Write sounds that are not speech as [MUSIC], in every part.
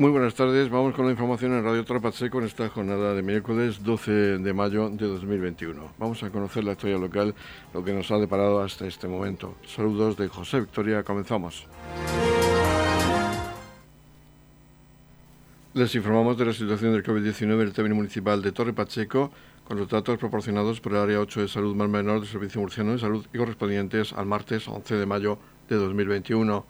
Muy buenas tardes. Vamos con la información en Radio Trapacheco en esta jornada de miércoles 12 de mayo de 2021. Vamos a conocer la historia local, lo que nos ha deparado hasta este momento. Saludos de José Victoria. Comenzamos. Les informamos de la situación del COVID-19 en el término municipal de Torre Pacheco, con los datos proporcionados por el Área 8 de Salud Mar Menor del Servicio Murciano de Salud y correspondientes al martes 11 de mayo de 2021.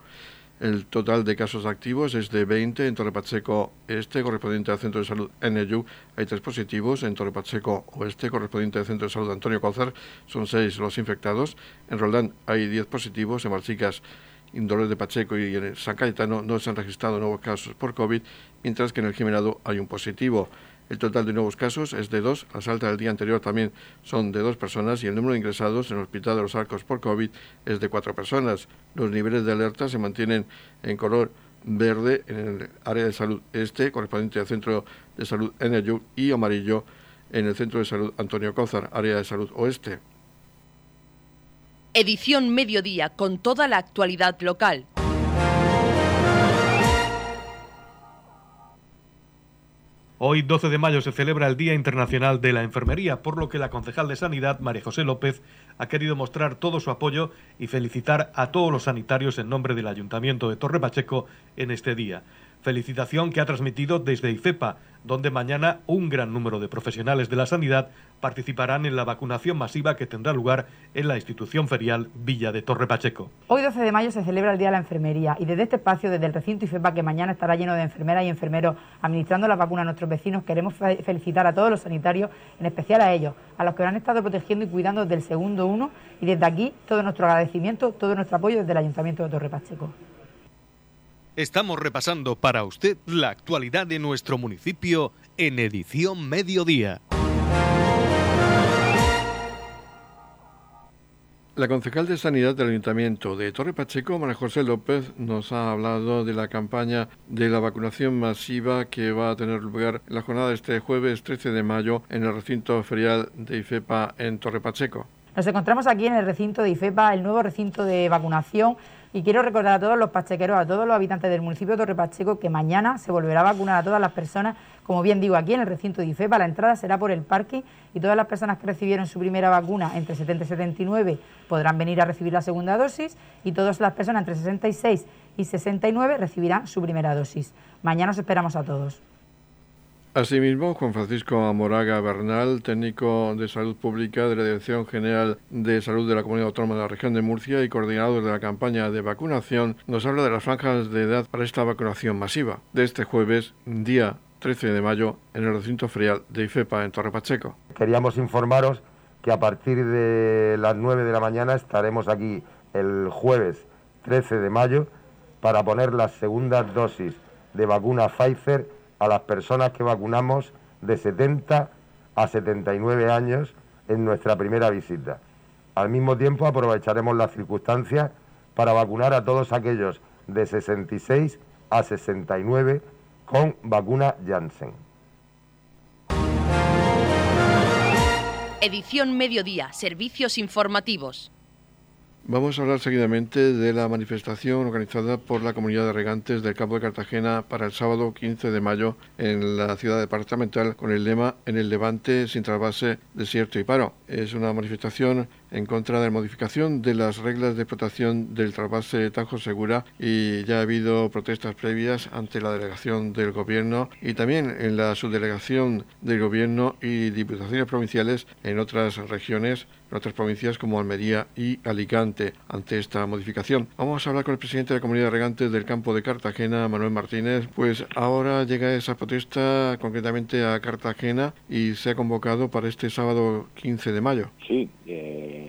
El total de casos activos es de 20 en Torre Pacheco Este, correspondiente al Centro de Salud NU. Hay tres positivos. En Torre Pacheco Oeste, correspondiente al Centro de Salud Antonio Cózar, son seis los infectados. En Roldán hay 10 positivos. En Marchicas, Indolores de Pacheco y en San Cayetano no se han registrado nuevos casos por COVID, mientras que en el Jimenado hay un positivo. El total de nuevos casos es de dos, las altas del día anterior también son de dos personas y el número de ingresados en el Hospital de los Arcos por COVID es de cuatro personas. Los niveles de alerta se mantienen en color verde en el área de salud este, correspondiente al Centro de Salud Energy, y amarillo en el Centro de Salud Antonio Cózar, área de salud oeste. Edición Mediodía con toda la actualidad local. Hoy, 12 de mayo, se celebra el Día Internacional de la Enfermería, por lo que la concejal de Sanidad, María José López, ha querido mostrar todo su apoyo y felicitar a todos los sanitarios en nombre del Ayuntamiento de Torre Pacheco en este día. Felicitación que ha transmitido desde IFEPA, donde mañana un gran número de profesionales de la sanidad participarán en la vacunación masiva que tendrá lugar en la institución ferial Villa de Torre Pacheco. Hoy 12 de mayo se celebra el Día de la Enfermería y desde este espacio, desde el recinto IFEPA, que mañana estará lleno de enfermeras y enfermeros administrando la vacuna a nuestros vecinos, queremos felicitar a todos los sanitarios, en especial a ellos, a los que han estado protegiendo y cuidando desde el segundo uno y desde aquí todo nuestro agradecimiento, todo nuestro apoyo desde el Ayuntamiento de Torre Pacheco. Estamos repasando para usted la actualidad de nuestro municipio en edición mediodía. La concejal de Sanidad del Ayuntamiento de Torre Pacheco, María José López, nos ha hablado de la campaña de la vacunación masiva que va a tener lugar en la jornada de este jueves 13 de mayo en el recinto ferial de IFEPA en Torre Pacheco. Nos encontramos aquí en el recinto de IFEPA, el nuevo recinto de vacunación y quiero recordar a todos los pachequeros, a todos los habitantes del municipio de Torre Pacheco, que mañana se volverá a vacunar a todas las personas, como bien digo, aquí en el recinto de IFEPA. La entrada será por el parque y todas las personas que recibieron su primera vacuna entre 70 y 79 podrán venir a recibir la segunda dosis y todas las personas entre 66 y 69 recibirán su primera dosis. Mañana os esperamos a todos. Asimismo, Juan Francisco Amoraga Bernal, técnico de salud pública de la Dirección General de Salud de la Comunidad Autónoma de la Región de Murcia y coordinador de la campaña de vacunación, nos habla de las franjas de edad para esta vacunación masiva de este jueves, día 13 de mayo, en el recinto ferial de IFEPA en Torre Pacheco. Queríamos informaros que a partir de las 9 de la mañana estaremos aquí el jueves 13 de mayo para poner las segundas dosis de vacuna Pfizer a las personas que vacunamos de 70 a 79 años en nuestra primera visita. Al mismo tiempo aprovecharemos las circunstancias para vacunar a todos aquellos de 66 a 69 con vacuna Janssen. Edición Mediodía, Servicios Informativos. Vamos a hablar seguidamente de la manifestación organizada por la comunidad de regantes del campo de Cartagena para el sábado 15 de mayo en la ciudad departamental con el lema En el Levante sin trasvase, desierto y paro. Es una manifestación en contra de la modificación de las reglas de explotación del trasvase Tajo Segura y ya ha habido protestas previas ante la delegación del gobierno y también en la subdelegación del gobierno y diputaciones provinciales en otras regiones, en otras provincias como Almería y Alicante ante esta modificación. Vamos a hablar con el presidente de la comunidad de regantes del campo de Cartagena, Manuel Martínez. Pues ahora llega esa protesta concretamente a Cartagena y se ha convocado para este sábado 15 de mayo. Sí, eh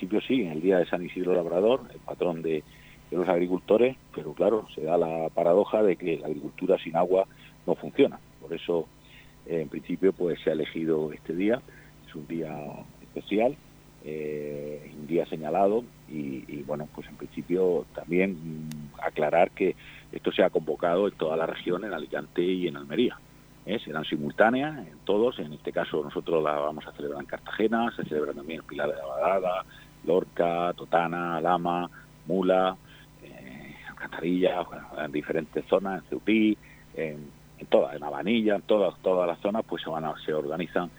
en principio sí, en el día de San Isidro Labrador, el patrón de, los agricultores, pero claro, se da la paradoja de que la agricultura sin agua no funciona. Por eso, en principio, pues se ha elegido este día, es un día especial, eh, un día señalado y, bueno, pues en principio también mm, aclarar que esto se ha convocado en toda la región, en Alicante y en Almería. ¿eh? serán simultáneas en todos, en este caso nosotros la vamos a celebrar en Cartagena, se celebra también en Pilar de la Badada, Lorca, Totana, Lama, Mula, eh, en diferentes zonas, en Ceutí, en, todas, en Avanilla, en todas, todas las zonas, pues se, van se organizan,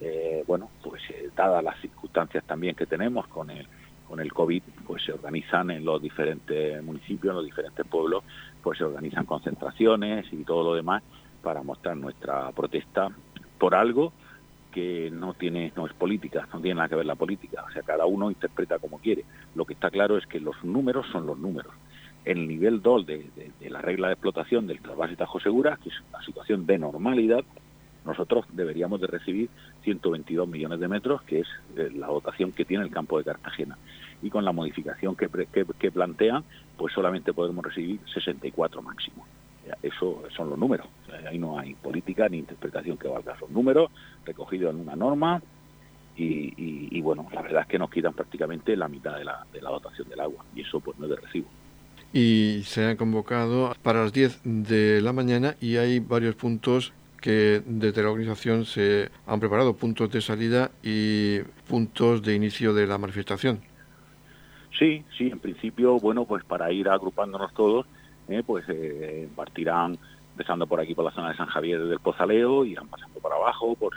eh, bueno, pues eh, dadas las circunstancias también que tenemos con el, con el COVID, pues se organizan en los diferentes municipios, en los diferentes pueblos, pues se organizan concentraciones y todo lo demás para mostrar nuestra protesta por algo que no tiene no es política, no tiene nada que ver la política, o sea, cada uno interpreta como quiere. Lo que está claro es que los números son los números el nivel 2 de, la regla de explotación del trasvase Tajo Segura, que es una situación de normalidad, nosotros deberíamos de recibir 122 millones de metros, que es eh, la dotación que tiene el campo de Cartagena. Y con la modificación que, que, plantean, pues solamente podemos recibir 64 máximo. Eso son los números. ahí no hay política ni interpretación que valga. Son números recogidos en una norma y, bueno, la verdad es que nos quitan prácticamente la mitad de la, de la dotación del agua y eso pues no es de recibo y se han convocado para las 10 de la mañana y hay varios puntos que desde la organización se han preparado, puntos de salida y puntos de inicio de la manifestación. Sí, sí, en principio, bueno, pues para ir agrupándonos todos, eh, pues eh, partirán empezando por aquí por la zona de San Javier del Pozaleo, irán pasando por abajo, por,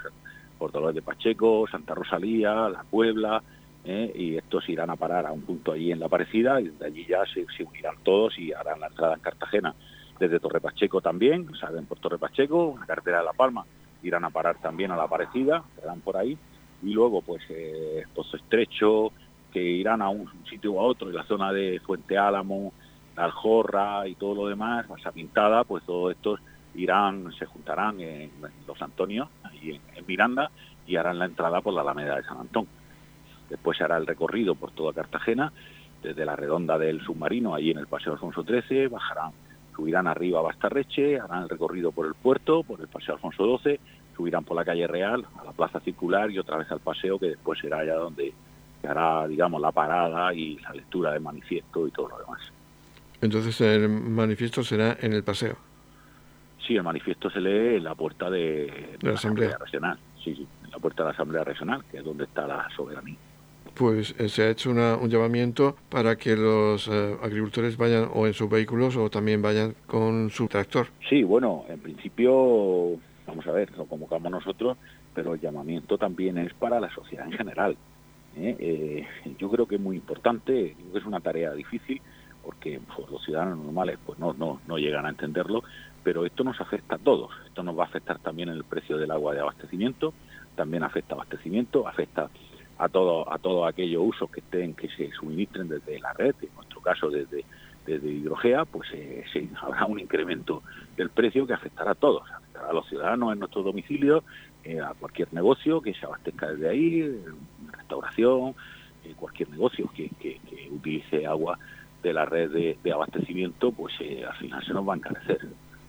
por Dolores de Pacheco, Santa Rosalía, La Puebla, ¿eh? y estos irán a parar a un punto allí en la Aparecida y de allí ya se, unirán todos y harán la entrada en Cartagena. Desde Torre Pacheco también, salen por Torre Pacheco, una carretera de La Palma, irán a parar también a la Aparecida, quedarán por ahí, y luego pues eh, Pozo Estrecho, que irán a un sitio u a otro, en la zona de Fuente Álamo, la Aljorra y todo lo demás, esa Pintada, pues todos estos irán, se juntarán en, Los Antonios, ahí en Miranda, y harán la entrada por la Alameda de San Antón. Después se hará el recorrido por toda Cartagena, desde la redonda del submarino, allí en el Paseo Alfonso XIII, bajarán, subirán arriba a Bastarreche, harán el recorrido por el puerto, por el Paseo Alfonso XII, subirán por la calle Real, a la Plaza Circular y otra vez al paseo, que después será allá donde se hará, digamos, la parada y la lectura del manifiesto y todo lo demás. Entonces el manifiesto será en el paseo. Sí, el manifiesto se lee en la puerta de, la, Asamblea Regional. Sí, sí, en la puerta de la Asamblea Regional, que es donde está la soberanía pues eh, se ha hecho un llamamiento para que los eh, agricultores vayan o en sus vehículos o también vayan con su tractor. Sí, bueno, en principio, vamos a ver, lo convocamos nosotros, pero el llamamiento también es para la sociedad en general. ¿eh? yo creo que es muy importante, creo que es una tarea difícil, porque pues, los ciudadanos normales pues no, no, no llegan a entenderlo, pero esto nos afecta a todos. Esto nos va a afectar también en el precio del agua de abastecimiento, también afecta abastecimiento, afecta a todo a todos aquellos usos que estén que se suministren desde la red, en nuestro caso desde desde Hidrogea, pues eh, [LAUGHS] habrá un incremento del precio que afectará a todos, afectará a los ciudadanos en nuestros domicilios, eh, a cualquier negocio que se abastezca desde ahí, restauración, eh, cualquier negocio que, utilice agua de la red de, abastecimiento, pues al final se nos va a encarecer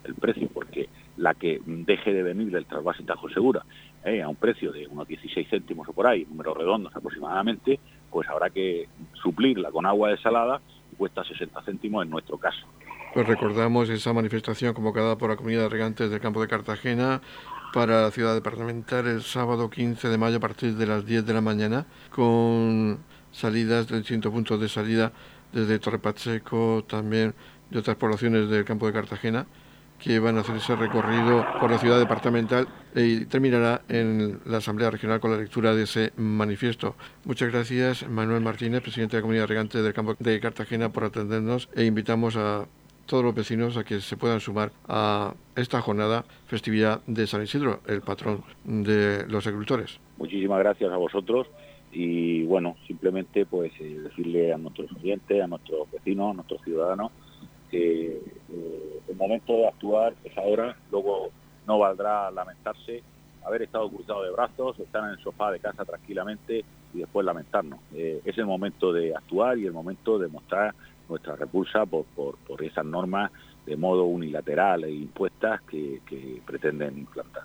el precio, porque la que deje de venir del trasvase Tajo Segura eh, a un precio de unos 16 céntimos o por ahí, números redondos aproximadamente, pues habrá que suplirla con agua desalada y cuesta 60 céntimos en nuestro caso. Pues recordamos esa manifestación convocada por la comunidad de regantes del campo de Cartagena para la ciudad departamental el sábado 15 de mayo a partir de las 10 de la mañana con salidas de distintos puntos de salida desde Torre Pacheco, también de otras poblaciones del campo de Cartagena que van a hacer ese recorrido por la ciudad departamental y terminará en la Asamblea Regional con la lectura de ese manifiesto. Muchas gracias, Manuel Martínez, presidente de la Comunidad Regante del Campo de Cartagena, por atendernos e invitamos a todos los vecinos a que se puedan sumar a esta jornada festividad de San Isidro, el patrón de los agricultores. Muchísimas gracias a vosotros y bueno, simplemente pues eh, decirle a nuestros oyentes, a nuestros vecinos, a nuestros ciudadanos que eh, el momento de actuar es ahora, luego no valdrá lamentarse, haber estado cruzado de brazos, estar en el sofá de casa tranquilamente y después lamentarnos. Eh, es el momento de actuar y el momento de mostrar nuestra repulsa por, por, por esas normas de modo unilateral e impuestas que, que pretenden implantar.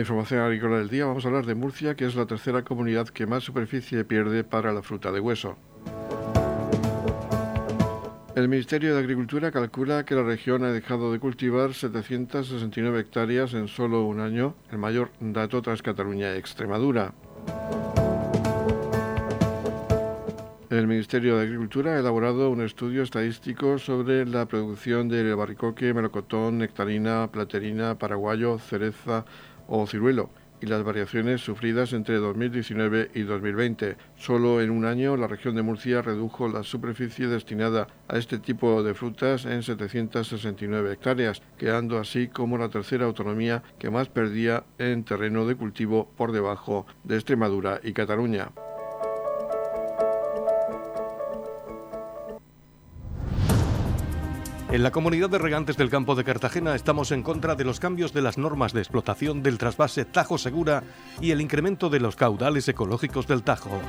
Información agrícola del día vamos a hablar de Murcia, que es la tercera comunidad que más superficie pierde para la fruta de hueso. El Ministerio de Agricultura calcula que la región ha dejado de cultivar 769 hectáreas en solo un año, el mayor dato tras Cataluña y Extremadura. El Ministerio de Agricultura ha elaborado un estudio estadístico sobre la producción de barricoque, melocotón, nectarina, platerina, paraguayo, cereza o ciruelo y las variaciones sufridas entre 2019 y 2020. Solo en un año la región de Murcia redujo la superficie destinada a este tipo de frutas en 769 hectáreas, quedando así como la tercera autonomía que más perdía en terreno de cultivo por debajo de Extremadura y Cataluña. En la comunidad de regantes del campo de Cartagena estamos en contra de los cambios de las normas de explotación del trasvase Tajo Segura y el incremento de los caudales ecológicos del Tajo.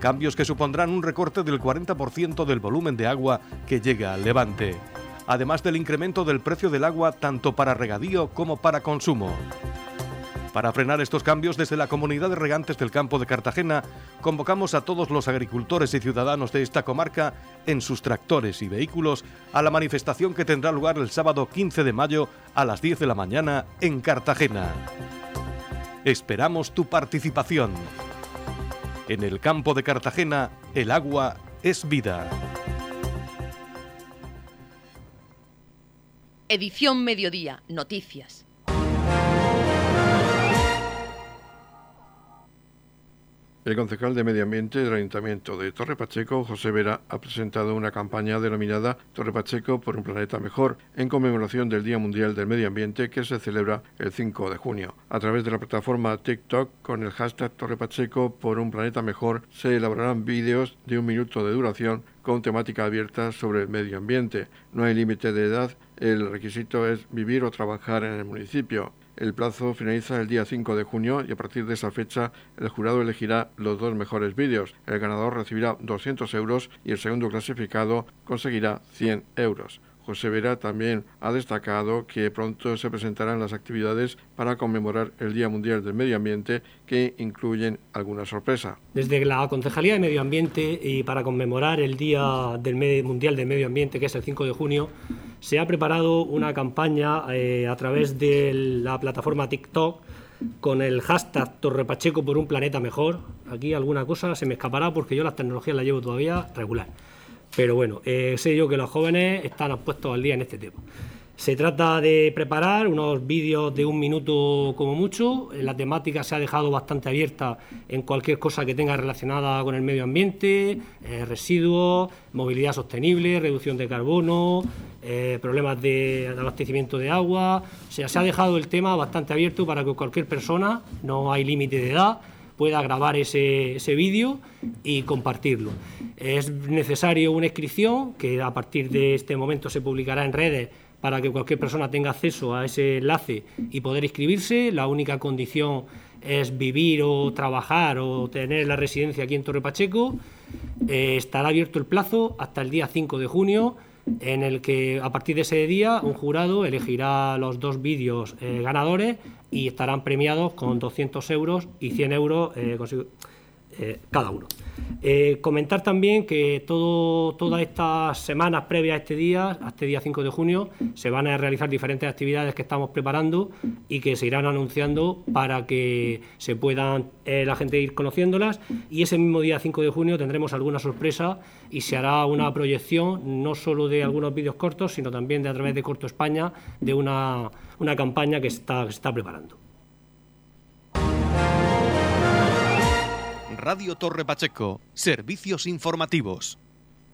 Cambios que supondrán un recorte del 40% del volumen de agua que llega al levante, además del incremento del precio del agua tanto para regadío como para consumo. Para frenar estos cambios, desde la comunidad de regantes del campo de Cartagena, convocamos a todos los agricultores y ciudadanos de esta comarca en sus tractores y vehículos a la manifestación que tendrá lugar el sábado 15 de mayo a las 10 de la mañana en Cartagena. Esperamos tu participación. En el campo de Cartagena, el agua es vida. Edición Mediodía, Noticias. El concejal de Medio Ambiente del Ayuntamiento de Torre Pacheco, José Vera, ha presentado una campaña denominada Torre Pacheco por un planeta mejor, en conmemoración del Día Mundial del Medio Ambiente que se celebra el 5 de junio. A través de la plataforma TikTok, con el hashtag Torre Pacheco por un planeta mejor, se elaborarán vídeos de un minuto de duración con temática abierta sobre el medio ambiente. No hay límite de edad, el requisito es vivir o trabajar en el municipio. El plazo finaliza el día 5 de junio y a partir de esa fecha el jurado elegirá los dos mejores vídeos. El ganador recibirá 200 euros y el segundo clasificado conseguirá 100 euros. José Vera también ha destacado que pronto se presentarán las actividades para conmemorar el Día Mundial del Medio Ambiente que incluyen alguna sorpresa. Desde la Concejalía de Medio Ambiente y para conmemorar el Día del Mundial del Medio Ambiente, que es el 5 de junio, se ha preparado una campaña eh, a través de la plataforma TikTok con el hashtag Torrepacheco por un planeta mejor. Aquí alguna cosa se me escapará porque yo las tecnologías las llevo todavía regular. Pero bueno, eh, sé yo que los jóvenes están puestos al día en este tema. Se trata de preparar unos vídeos de un minuto como mucho. La temática se ha dejado bastante abierta en cualquier cosa que tenga relacionada con el medio ambiente, eh, residuos, movilidad sostenible, reducción de carbono, eh, problemas de abastecimiento de agua. O sea, se ha dejado el tema bastante abierto para que cualquier persona, no hay límite de edad, pueda grabar ese, ese vídeo y compartirlo. Es necesario una inscripción que a partir de este momento se publicará en redes para que cualquier persona tenga acceso a ese enlace y poder inscribirse. La única condición es vivir o trabajar o tener la residencia aquí en Torre Pacheco. Eh, estará abierto el plazo hasta el día 5 de junio en el que a partir de ese día un jurado elegirá los dos vídeos eh, ganadores y estarán premiados con 200 euros y 100 euros eh, eh, cada uno. Comentar también que todas estas semanas previas a este día, a este día 5 de junio, se van a realizar diferentes actividades que estamos preparando y que se irán anunciando para que se puedan la gente ir conociéndolas. Y ese mismo día 5 de junio tendremos alguna sorpresa y se hará una proyección no solo de algunos vídeos cortos, sino también de a través de Corto España, de una, campaña que, que se está preparando. Radio Torre Pacheco, servicios informativos.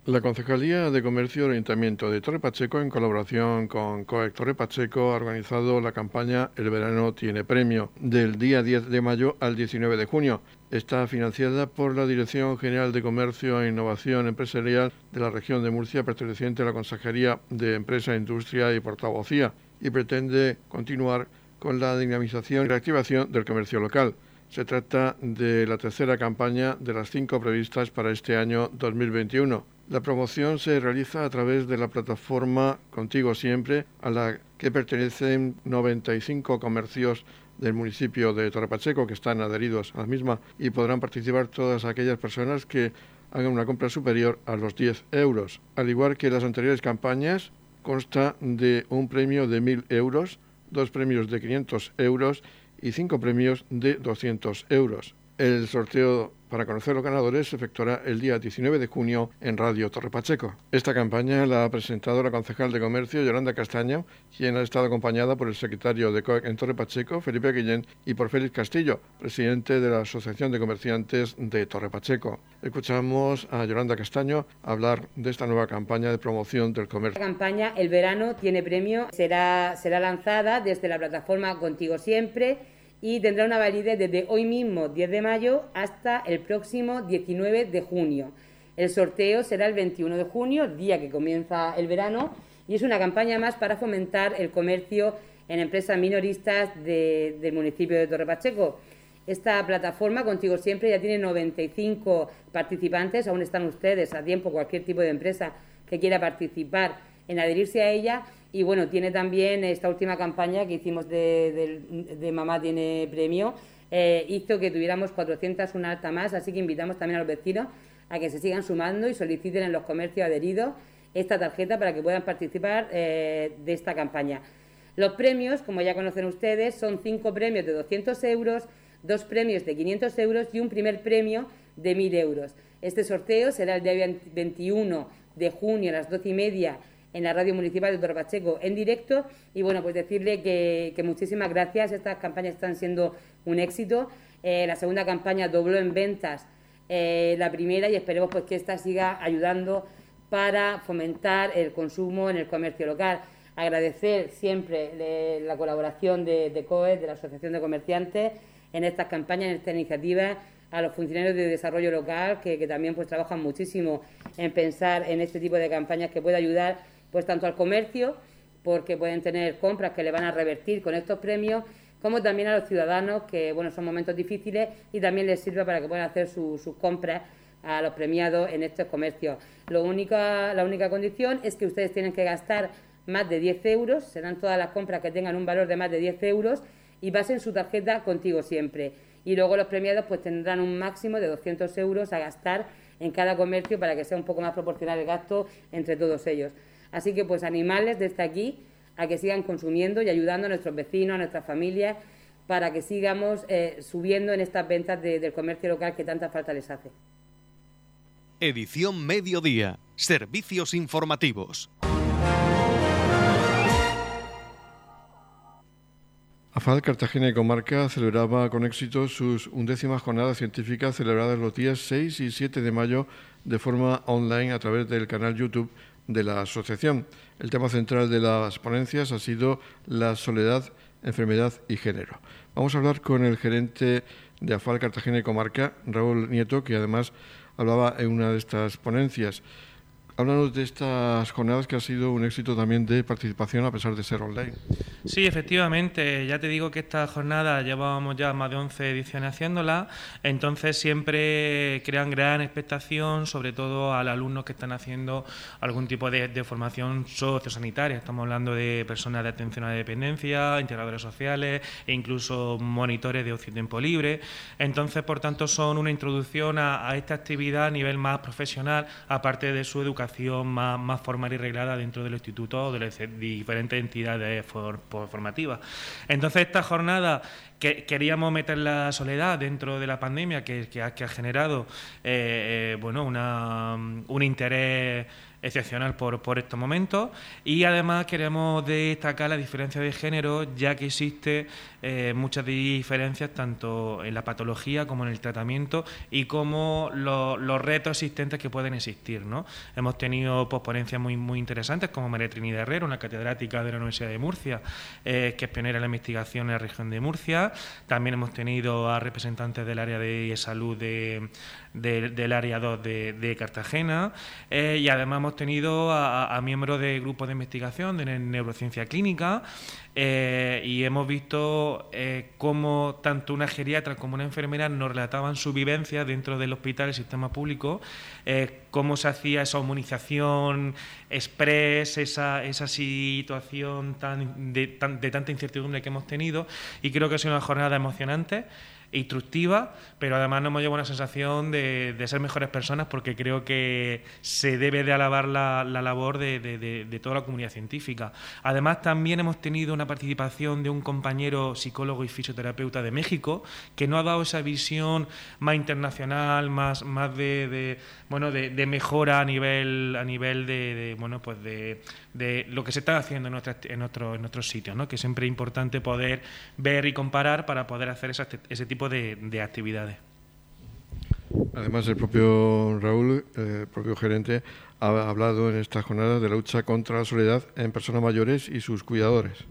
La Concejalía de Comercio del Ayuntamiento de Torre Pacheco, en colaboración con COEC Torre Pacheco, ha organizado la campaña El verano tiene premio, del día 10 de mayo al 19 de junio. Está financiada por la Dirección General de Comercio e Innovación Empresarial de la región de Murcia, perteneciente a la Consejería de Empresa, Industria y Portavocía, y pretende continuar con la dinamización y reactivación del comercio local. Se trata de la tercera campaña de las cinco previstas para este año 2021. La promoción se realiza a través de la plataforma Contigo Siempre, a la que pertenecen 95 comercios del municipio de Torrepacheco que están adheridos a la misma y podrán participar todas aquellas personas que hagan una compra superior a los 10 euros. Al igual que las anteriores campañas, consta de un premio de 1.000 euros, dos premios de 500 euros y cinco premios de 200 euros. El sorteo para conocer los ganadores se efectuará el día 19 de junio en Radio Torre Pacheco. Esta campaña la ha presentado la concejal de Comercio, Yolanda Castaño, quien ha estado acompañada por el secretario de COEC en Torre Pacheco, Felipe Guillén, y por Félix Castillo, presidente de la Asociación de Comerciantes de Torre Pacheco. Escuchamos a Yolanda Castaño hablar de esta nueva campaña de promoción del comercio. La campaña El Verano tiene premio, será, será lanzada desde la plataforma Contigo Siempre y tendrá una validez desde hoy mismo, 10 de mayo, hasta el próximo 19 de junio. El sorteo será el 21 de junio, día que comienza el verano, y es una campaña más para fomentar el comercio en empresas minoristas del municipio de Torre Pacheco. Esta plataforma, Contigo Siempre, ya tiene 95 participantes, aún están ustedes a tiempo, cualquier tipo de empresa que quiera participar en adherirse a ella y bueno, tiene también esta última campaña que hicimos de, Mamá tiene premio, eh, hizo que tuviéramos 400, una alta más, así que invitamos también a los vecinos a que se sigan sumando y soliciten en los comercios adheridos esta tarjeta para que puedan participar eh, de esta campaña. Los premios, como ya conocen ustedes, son cinco premios de 200 euros, dos premios de 500 euros y un primer premio de 1.000 euros. Este sorteo será el día 21 de junio a las 12 y media en la radio municipal de Torpacheco en directo. Y bueno, pues decirle que, muchísimas gracias, estas campañas están siendo un éxito, eh, la segunda campaña dobló en ventas eh, la primera y esperemos pues que esta siga ayudando para fomentar el consumo en el comercio local. Agradecer siempre la colaboración de, COE, de la Asociación de Comerciantes, en estas campañas, en esta iniciativa, a los funcionarios de desarrollo local que, que, también pues trabajan muchísimo en pensar en este tipo de campañas que puede ayudar pues tanto al comercio, porque pueden tener compras que le van a revertir con estos premios, como también a los ciudadanos, que bueno, son momentos difíciles y también les sirve para que puedan hacer sus compras a los premiados en estos comercios. Lo la única condición es que ustedes tienen que gastar más de 10 euros, serán todas las compras que tengan un valor de más de 10 euros y basen su tarjeta contigo siempre. Y luego los premiados pues tendrán un máximo de 200 euros a gastar en cada comercio para que sea un poco más proporcional el gasto entre todos ellos. Así que pues animarles desde aquí a que sigan consumiendo y ayudando a nuestros vecinos, a nuestras familias, para que sigamos eh, subiendo en estas ventas del comercio local que tanta falta les hace. Edición Mediodía. Servicios informativos. AFAD Cartagena y Comarca celebraba con éxito sus undécimas jornadas científicas celebradas los días 6 y 7 de mayo de forma online a través del canal YouTube de la asociación. El tema central de las ponencias ha sido la soledad, enfermedad y género. Vamos a hablar con el gerente de AFAL Cartagena y Comarca, Raúl Nieto, que además hablaba en una de estas ponencias. Háblanos de estas jornadas que ha sido un éxito también de participación a pesar de ser online. Sí, efectivamente. Ya te digo que esta jornada llevábamos ya más de 11 ediciones haciéndola, entonces siempre crean gran expectación, sobre todo a los alumnos que están haciendo algún tipo de, formación sociosanitaria. Estamos hablando de personas de atención a la dependencia, integradores sociales e incluso monitores de ocio y tiempo libre. Entonces, por tanto, son una introducción a, a esta actividad a nivel más profesional, aparte de su educación más, formal y reglada dentro del instituto o de las diferentes entidades formativas. Entonces, esta jornada que queríamos meter la soledad dentro de la pandemia que, ha, generado eh, eh, bueno, un interés excepcional por, por estos momentos y además queremos destacar la diferencia de género ya que existe eh, muchas diferencias tanto en la patología como en el tratamiento y como los retos existentes que pueden existir. ¿no? Hemos tenido ponencias muy, muy interesantes como María Trinidad Herrera, una catedrática de la Universidad de Murcia, eh, que es pionera en la investigación en la región de Murcia. También hemos tenido a representantes del área de salud de, del área 2 de, Cartagena. Eh, y además hemos tenido a, miembros de grupos de investigación de neurociencia clínica eh, y hemos visto eh, cómo tanto una geriatra como una enfermera nos relataban su vivencia dentro del hospital, el sistema público, cómo se hacía esa inmunización express, esa, esa situación tan de, de tanta incertidumbre que hemos tenido. Y creo que ha sido una jornada emocionante instructiva, pero además nos llevado una sensación de, ser mejores personas porque creo que se debe de alabar la, labor de, toda la comunidad científica. Además, también hemos tenido una participación de un compañero psicólogo y fisioterapeuta de México que nos ha dado esa visión más internacional, más, más de, bueno, de, mejora a nivel, a nivel de, bueno, pues de, lo que se está haciendo en, en, en otros sitios, ¿no? que siempre es importante poder ver y comparar para poder hacer ese tipo de, actividades. Además, el propio Raúl, eh, el propio gerente, ha hablado en esta jornada de la lucha contra la soledad en personas mayores y sus cuidadores.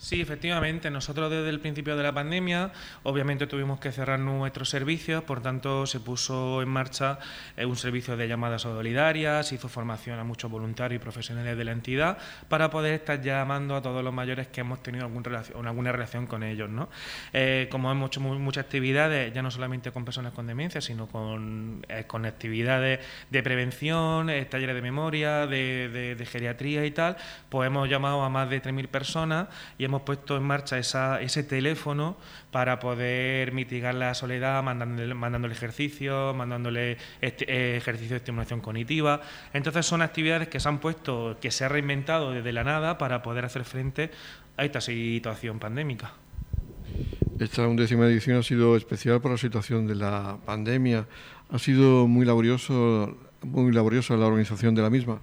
Sí, efectivamente. Nosotros desde el principio de la pandemia, obviamente tuvimos que cerrar nuestros servicios, por tanto se puso en marcha eh, un servicio de llamadas solidarias, se hizo formación a muchos voluntarios y profesionales de la entidad para poder estar llamando a todos los mayores que hemos tenido algún relación, alguna relación con ellos. ¿no? Eh, como hemos hecho muchas actividades, ya no solamente con personas con demencia, sino con, eh, actividades de prevención, talleres de memoria, de, de, geriatría y tal, pues hemos llamado a más de 3.000 personas y hemos puesto en marcha ese teléfono para poder mitigar la soledad, mandándole, mandándole ejercicios, mandándole este, eh, ejercicios de estimulación cognitiva. Entonces son actividades que se han puesto, que se ha reinventado desde la nada para poder hacer frente a esta situación pandémica. Esta undécima edición ha sido especial por la situación de la pandemia. Ha sido muy laborioso, muy laboriosa la organización de la misma.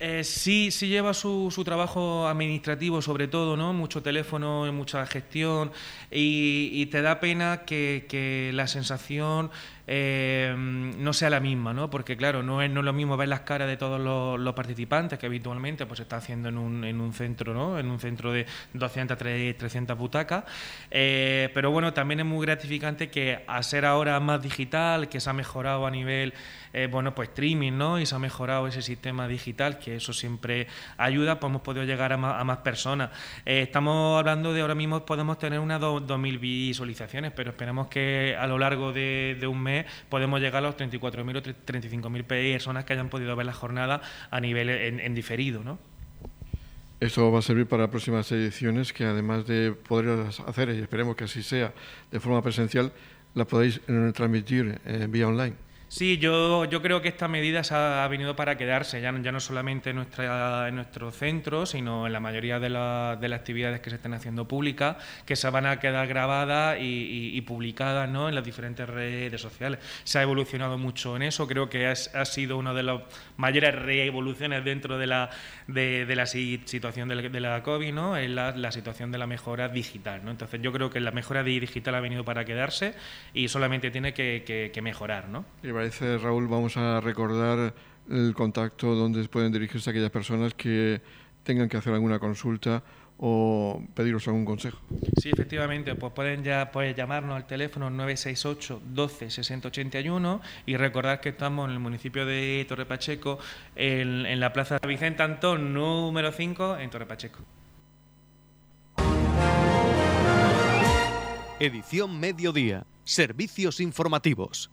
Eh, sí, sí lleva su, su, trabajo administrativo sobre todo, ¿no? Mucho teléfono, mucha gestión y, te da pena que, que la sensación eh, no sea la misma, ¿no? Porque claro, no es, no lo mismo ver las caras de todos los, participantes que habitualmente pues se está haciendo en un, en un centro, ¿no? En un centro de 200, 300 butacas. Eh, pero bueno, también es muy gratificante que a ser ahora más digital, que se ha mejorado a nivel, eh, bueno, pues streaming, ¿no? Y se ha mejorado ese sistema digital, que eso siempre ayuda, pues hemos podido llegar a más, personas. estamos hablando de ahora mismo podemos tener unas 2.000 visualizaciones, pero esperamos que a lo largo de un mes podemos llegar a los 34.000 o 35.000 personas que hayan podido ver la jornada a nivel en, diferido, ¿no? Esto va a servir para próximas ediciones que además de poder hacer, y esperemos que así sea, de forma presencial, la podáis eh, transmitir en eh, vía online. Sí, yo, yo creo que esta medida se ha, venido para quedarse, ya, ya no solamente en, nuestra, en nuestro centro, sino en la mayoría de, de las actividades que se están haciendo públicas, que se van a quedar grabadas y, publicadas ¿no? en las diferentes redes sociales. Se ha evolucionado mucho en eso, creo que ha sido una de las mayores revoluciones dentro de la, de, la situación de la, COVID, ¿no? es la, situación de la mejora digital. ¿no? Entonces yo creo que la mejora digital ha venido para quedarse y solamente tiene que, que mejorar. ¿no? Parece, Raúl, vamos a recordar el contacto donde pueden dirigirse aquellas personas que tengan que hacer alguna consulta o pediros algún consejo. Sí, efectivamente, pues pueden ya pueden llamarnos al teléfono 968 12 6081 y recordar que estamos en el municipio de Torre Pacheco, en, en la Plaza Vicente Antón número 5 en Torre Pacheco. Edición Mediodía. Servicios informativos.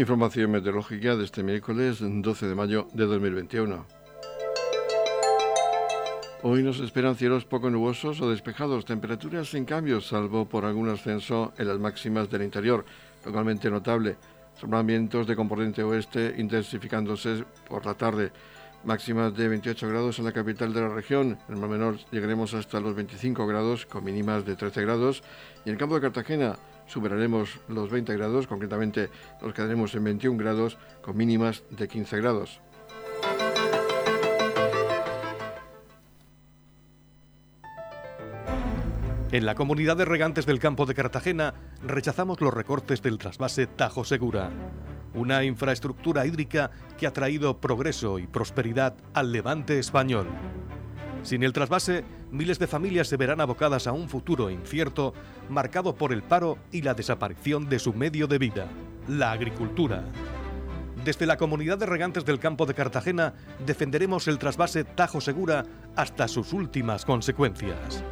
Información meteorológica de este miércoles 12 de mayo de 2021. Hoy nos esperan cielos poco nubosos o despejados, temperaturas sin cambios, salvo por algún ascenso en las máximas del interior, localmente notable. Son vientos de componente oeste intensificándose por la tarde. Máximas de 28 grados en la capital de la región. En el mar menor llegaremos hasta los 25 grados, con mínimas de 13 grados. Y en el campo de Cartagena superaremos los 20 grados, concretamente nos quedaremos en 21 grados con mínimas de 15 grados. En la comunidad de regantes del campo de Cartagena rechazamos los recortes del trasvase Tajo Segura, una infraestructura hídrica que ha traído progreso y prosperidad al levante español. Sin el trasvase, miles de familias se verán abocadas a un futuro incierto, marcado por el paro y la desaparición de su medio de vida, la agricultura. Desde la comunidad de regantes del campo de Cartagena defenderemos el trasvase Tajo Segura hasta sus últimas consecuencias.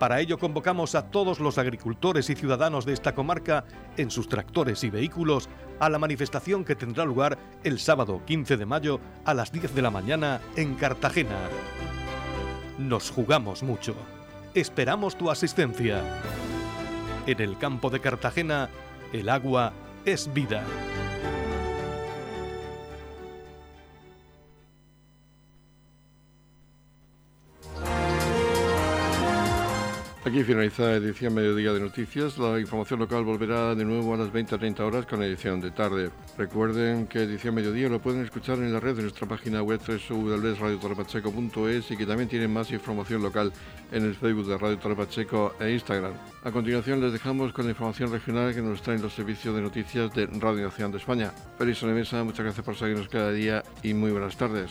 Para ello convocamos a todos los agricultores y ciudadanos de esta comarca en sus tractores y vehículos a la manifestación que tendrá lugar el sábado 15 de mayo a las 10 de la mañana en Cartagena. Nos jugamos mucho. Esperamos tu asistencia. En el campo de Cartagena, el agua es vida. Aquí finaliza la edición Mediodía de Noticias. La información local volverá de nuevo a las 20 a 30 horas con edición de tarde. Recuerden que edición Mediodía lo pueden escuchar en la red de nuestra página web www.radiotorrepacheco.es y que también tienen más información local en el Facebook de Radio Torrepacheco e Instagram. A continuación les dejamos con la información regional que nos traen los servicios de noticias de Radio Nacional de España. Feliz Mesa, muchas gracias por seguirnos cada día y muy buenas tardes.